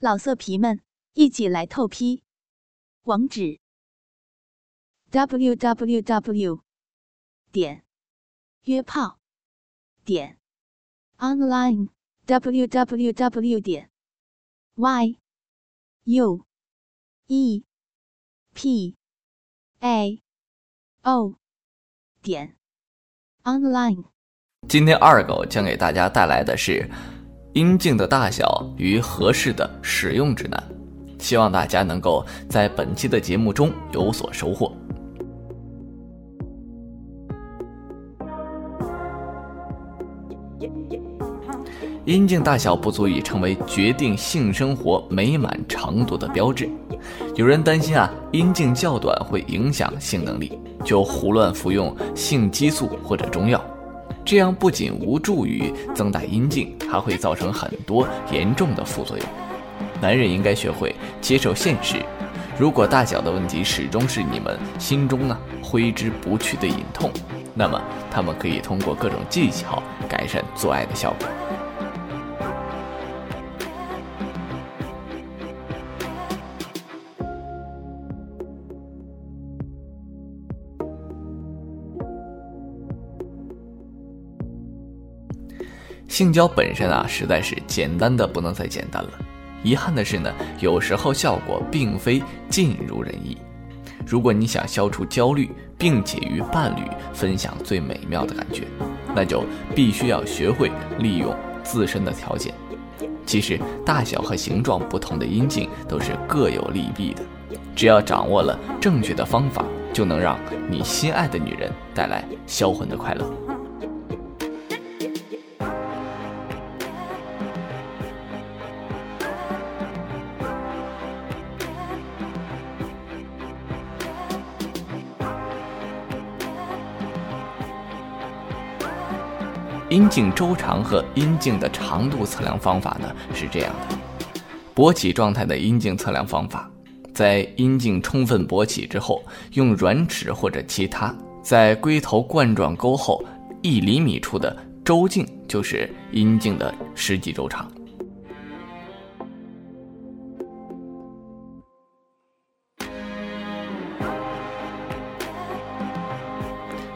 老色皮们，一起来透批！网址：w w w 点约炮点 online w w w 点 y u e p a o 点 online。今天二狗将给大家带来的是。阴茎的大小与合适的使用指南，希望大家能够在本期的节目中有所收获。阴茎大小不足以成为决定性生活美满程度的标志。有人担心啊，阴茎较短会影响性能力，就胡乱服用性激素或者中药。这样不仅无助于增大阴茎，还会造成很多严重的副作用。男人应该学会接受现实，如果大小的问题始终是你们心中呢挥之不去的隐痛，那么他们可以通过各种技巧改善做爱的效果。性交本身啊，实在是简单的不能再简单了。遗憾的是呢，有时候效果并非尽如人意。如果你想消除焦虑，并且与伴侣分享最美妙的感觉，那就必须要学会利用自身的条件。其实大小和形状不同的阴茎都是各有利弊的，只要掌握了正确的方法，就能让你心爱的女人带来销魂的快乐。阴茎周长和阴茎的长度测量方法呢是这样的：勃起状态的阴茎测量方法，在阴茎充分勃起之后，用软尺或者其他在龟头冠状沟后一厘米处的周径就是阴茎的实际周长。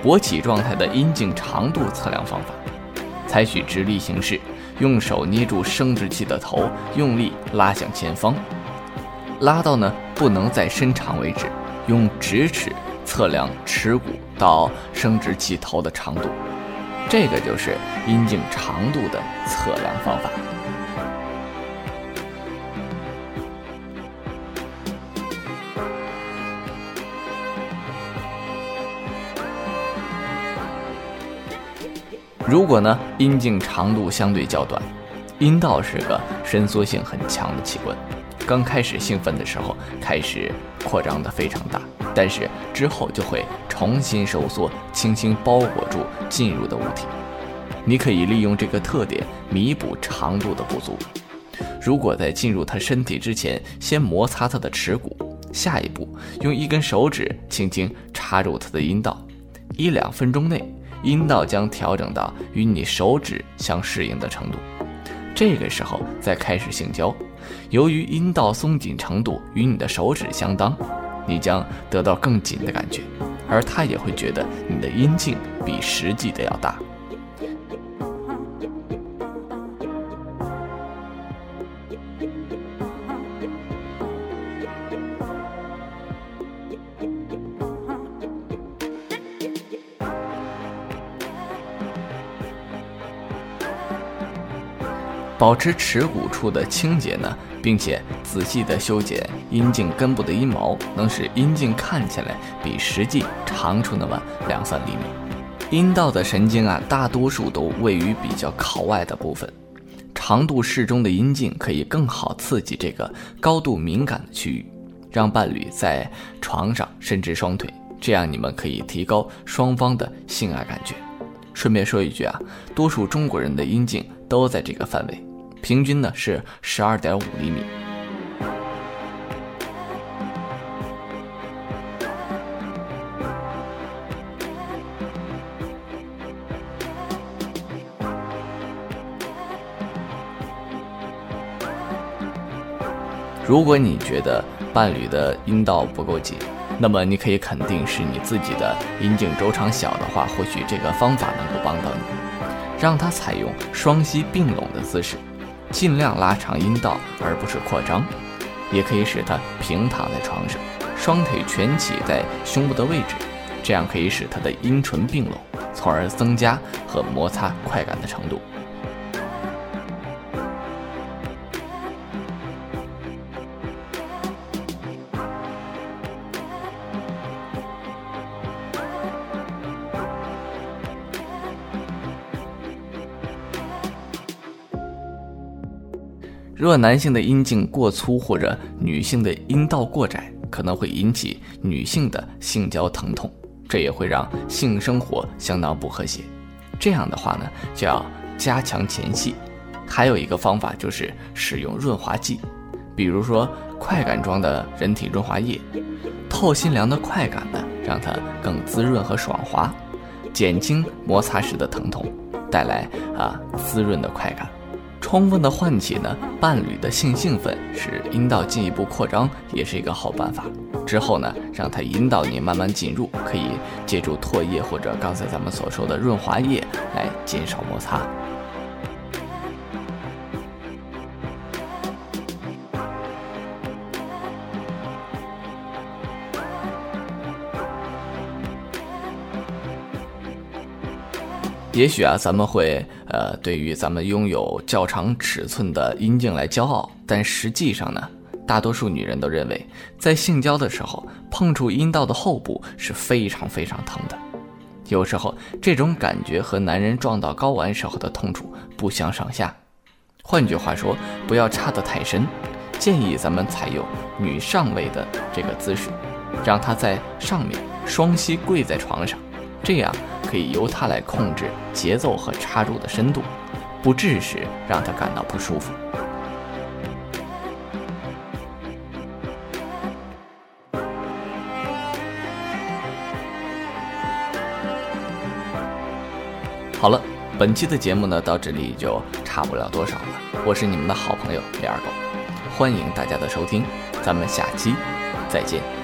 勃起状态的阴茎长度测量方法。采取直立形式，用手捏住生殖器的头，用力拉向前方，拉到呢不能再伸长为止。用直尺测量耻骨到生殖器头的长度，这个就是阴茎长度的测量方法。如果呢，阴茎长度相对较短，阴道是个伸缩性很强的器官，刚开始兴奋的时候开始扩张的非常大，但是之后就会重新收缩，轻轻包裹住进入的物体。你可以利用这个特点弥补长度的不足。如果在进入他身体之前先摩擦他的耻骨，下一步用一根手指轻轻插入他的阴道，一两分钟内。阴道将调整到与你手指相适应的程度，这个时候再开始性交。由于阴道松紧程度与你的手指相当，你将得到更紧的感觉，而他也会觉得你的阴茎比实际的要大。保持耻骨处的清洁呢，并且仔细的修剪阴茎根部的阴毛，能使阴茎看起来比实际长出那么两三厘米。阴道的神经啊，大多数都位于比较靠外的部分，长度适中的阴茎可以更好刺激这个高度敏感的区域，让伴侣在床上伸直双腿，这样你们可以提高双方的性爱感觉。顺便说一句啊，多数中国人的阴茎都在这个范围。平均呢是十二点五厘米。如果你觉得伴侣的阴道不够紧，那么你可以肯定是你自己的阴茎周长小的话，或许这个方法能够帮到你，让他采用双膝并拢的姿势，尽量拉长阴道而不是扩张，也可以使他平躺在床上，双腿蜷起在胸部的位置，这样可以使他的阴唇并拢，从而增加和摩擦快感的程度。若男性的阴茎过粗或者女性的阴道过窄，可能会引起女性的性交疼痛，这也会让性生活相当不和谐。这样的话呢，就要加强前戏。还有一个方法就是使用润滑剂，比如说快感装的人体润滑液，透心凉的快感呢，让它更滋润和爽滑，减轻摩擦时的疼痛，带来啊滋润的快感。充分的唤起呢伴侣的性兴奋，使阴道进一步扩张，也是一个好办法。之后呢，让他引导你慢慢进入，可以借助唾液或者刚才咱们所说的润滑液来减少摩擦。也许啊，咱们会呃，对于咱们拥有较长尺寸的阴茎来骄傲，但实际上呢，大多数女人都认为，在性交的时候碰触阴道的后部是非常非常疼的。有时候这种感觉和男人撞到睾丸时候的痛楚不相上下。换句话说，不要插得太深，建议咱们采用女上位的这个姿势，让她在上面双膝跪在床上。这样可以由它来控制节奏和插入的深度，不致使让他感到不舒服。好了，本期的节目呢到这里就差不了多少了。我是你们的好朋友李二狗，欢迎大家的收听，咱们下期再见。